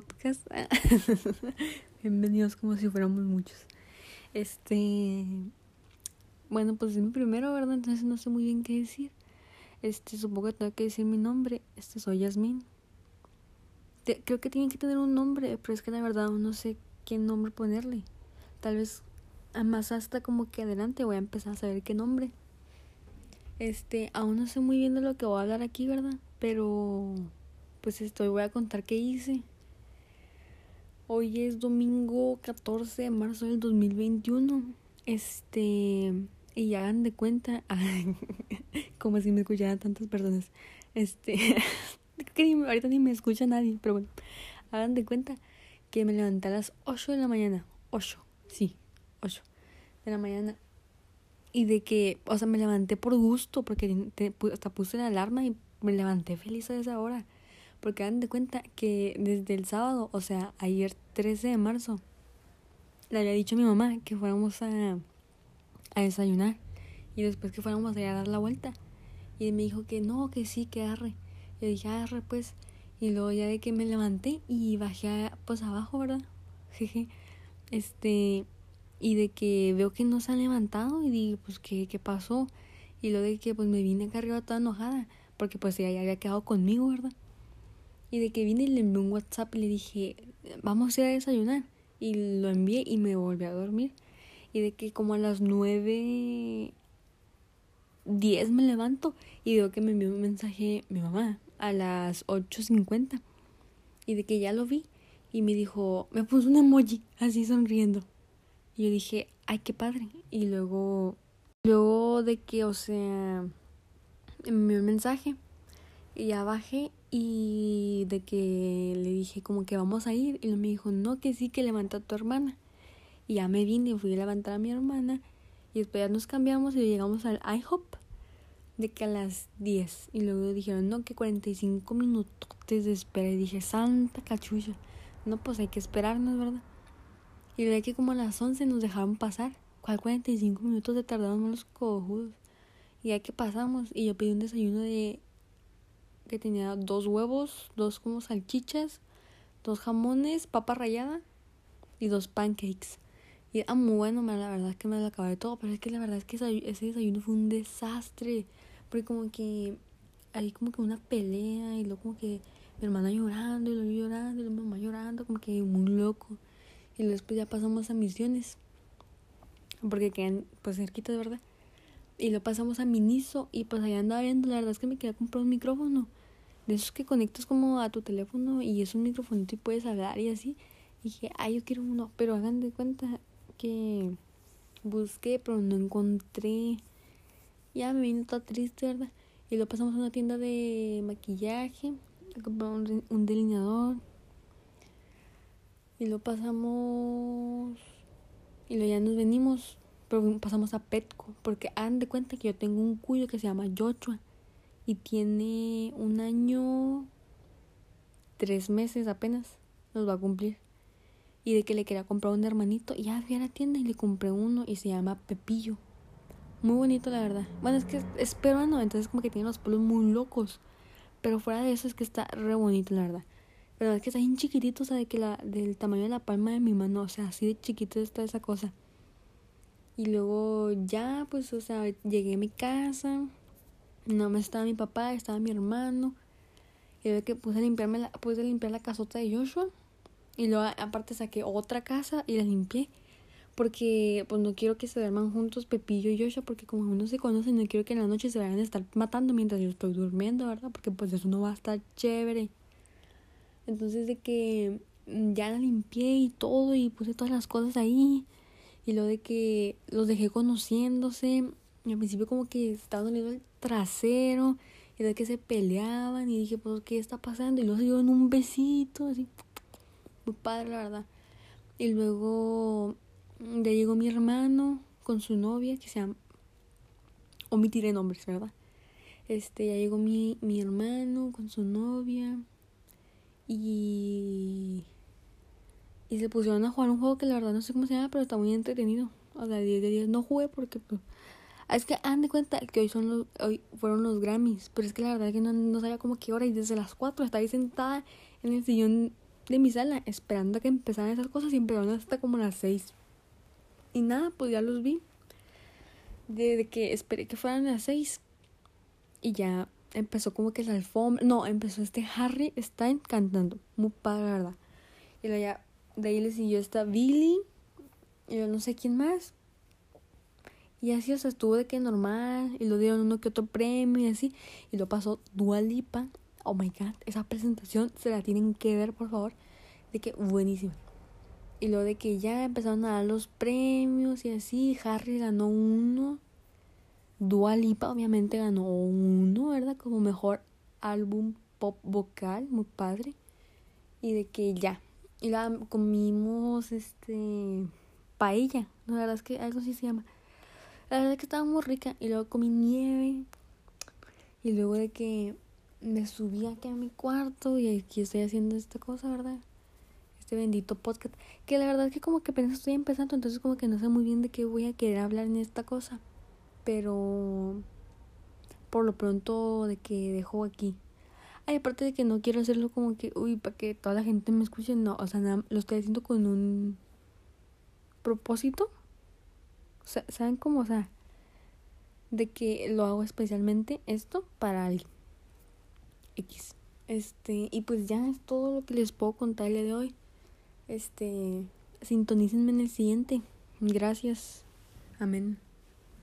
podcast. Bienvenidos como si fuéramos muchos. Este. Bueno, pues es mi primero, ¿verdad? Entonces no sé muy bien qué decir. Este, supongo que tengo que decir mi nombre. Este, soy Yasmin. creo que tiene que tener un nombre, pero es que la verdad no sé qué nombre ponerle. Tal vez más hasta como que adelante voy a empezar a saber qué nombre. Este, aún no sé muy bien de lo que voy a hablar aquí, ¿verdad? Pero pues estoy, voy a contar qué hice. Hoy es domingo 14 de marzo del 2021. Este, y hagan de cuenta, como si me escucharan tantas personas. Este, que ahorita ni me escucha nadie, pero bueno, hagan de cuenta que me levanté a las 8 de la mañana. 8, sí, 8 de la mañana. Y de que, o sea, me levanté por gusto, porque hasta puse la alarma y me levanté feliz a esa hora. Porque dan de cuenta que desde el sábado, o sea, ayer 13 de marzo, le había dicho a mi mamá que fuéramos a, a desayunar. Y después que fuéramos a, ir a dar la vuelta. Y me dijo que no, que sí, que arre. Yo dije, arre, pues. Y luego ya de que me levanté y bajé pues abajo, ¿verdad? Jeje. Este, y de que veo que no se ha levantado y digo, pues, ¿qué, qué pasó? Y luego de que pues me vine acá arriba toda enojada, porque pues ella ya había quedado conmigo, ¿verdad? Y de que vine y le envié un WhatsApp y le dije, vamos a ir a desayunar. Y lo envié y me volví a dormir. Y de que como a las nueve... Diez me levanto y veo que me envió un mensaje mi mamá a las 8.50. Y de que ya lo vi y me dijo, me puso un emoji así sonriendo. Y yo dije, ay, qué padre. Y luego, luego de que, o sea, me envió un mensaje y ya bajé y de que le dije como que vamos a ir y me dijo no que sí que levanta a tu hermana y ya me vine y fui a levantar a mi hermana y después ya nos cambiamos y llegamos al IHOP de que a las 10 y luego dijeron no que 45 minutos de espera y dije santa cachucha no pues hay que esperarnos verdad y de que como a las 11 nos dejaron pasar. Cuál 45 minutos de tardaron los cojudos y ya que pasamos y yo pedí un desayuno de que tenía dos huevos, dos como salchichas, dos jamones, papa rallada y dos pancakes. Y era muy bueno, la verdad es que me lo acabé todo, pero es que la verdad es que ese desayuno fue un desastre, porque como que hay como que una pelea y luego como que mi hermana llorando y luego llorando y mi mamá llorando, como que muy loco. Y después ya pasamos a misiones, porque quedan pues cerquita de verdad. Y lo pasamos a Miniso y pues allá andaba viendo, la verdad es que me quería comprar un micrófono de esos que conectas como a tu teléfono y es un microfonito y puedes hablar y así. Y dije, ay, yo quiero uno, pero hagan de cuenta que busqué, pero no encontré. Ya me vine toda triste, ¿verdad? Y lo pasamos a una tienda de maquillaje, a comprar un, delineador. Y lo pasamos. Y luego ya nos venimos, pero pasamos a Petco, porque hagan de cuenta que yo tengo un cuyo que se llama Joshua y tiene un año, tres meses apenas, nos va a cumplir. Y de que le quería comprar un hermanito, y ya fui a la tienda y le compré uno y se llama Pepillo. Muy bonito, la verdad. Bueno, es que es peruano, entonces como que tiene los pelos muy locos. Pero fuera de eso es que está re bonito, la verdad. Pero es que está bien chiquitito, o sea, de que la, del tamaño de la palma de mi mano, o sea, así de chiquito está esa cosa. Y luego ya, pues, o sea, llegué a mi casa, no me estaba mi papá, estaba mi hermano. Y ve que puse a limpiarme la, puse a limpiar la casota de Joshua. Y luego aparte saqué otra casa y la limpié. Porque pues no quiero que se duerman juntos Pepillo y Joshua. Porque como uno se conocen, no quiero que en la noche se vayan a estar matando mientras yo estoy durmiendo, ¿verdad? Porque pues eso no va a estar chévere. Entonces de que ya la limpié y todo y puse todas las cosas ahí. Y lo de que los dejé conociéndose. Y al principio como que estaba doliendo el trasero y de que se peleaban y dije, pues, ¿qué está pasando? Y luego se dieron un besito, así, muy padre, la verdad. Y luego ya llegó mi hermano con su novia, que se llama, omitiré nombres, ¿verdad? Este, ya llegó mi, mi hermano con su novia y... Y se pusieron a jugar un juego que la verdad no sé cómo se llama, pero está muy entretenido. O sea, 10 de 10 no jugué porque pues, es que han de cuenta que hoy son los, hoy fueron los Grammys, pero es que la verdad es que no, no sabía como qué hora y desde las 4 estaba ahí sentada en el sillón de mi sala esperando a que empezaran esas cosas y empezaron hasta como las seis. Y nada, pues ya los vi. Desde que esperé que fueran las seis. Y ya empezó como que la alfombra. No, empezó este Harry Stein cantando. Muy padre, la verdad. Y luego ya, de ahí le siguió esta Billy. Y yo no sé quién más. Y así, o estuvo de que normal. Y lo dieron uno que otro premio y así. Y lo pasó Dualipa. Oh my god, esa presentación se la tienen que ver, por favor. De que buenísima. Y lo de que ya empezaron a dar los premios y así. Harry ganó uno. Dualipa obviamente ganó uno, ¿verdad? Como mejor álbum pop vocal, muy padre. Y de que ya. Y la comimos este paella. La verdad es que algo así se llama. La verdad es que estaba muy rica. Y luego comí nieve. Y luego de que me subí aquí a mi cuarto y aquí estoy haciendo esta cosa, ¿verdad? Este bendito podcast. Que la verdad es que como que apenas estoy empezando, entonces como que no sé muy bien de qué voy a querer hablar en esta cosa. Pero por lo pronto de que dejo aquí. Ay, aparte de que no quiero hacerlo como que, uy, para que toda la gente me escuche, no, o sea, nada, lo estoy haciendo con un propósito. ¿Saben cómo? O sea, de que lo hago especialmente esto para alguien. X. Este, y pues ya es todo lo que les puedo contar el día de hoy. Este, sintonícenme en el siguiente. Gracias. Amén.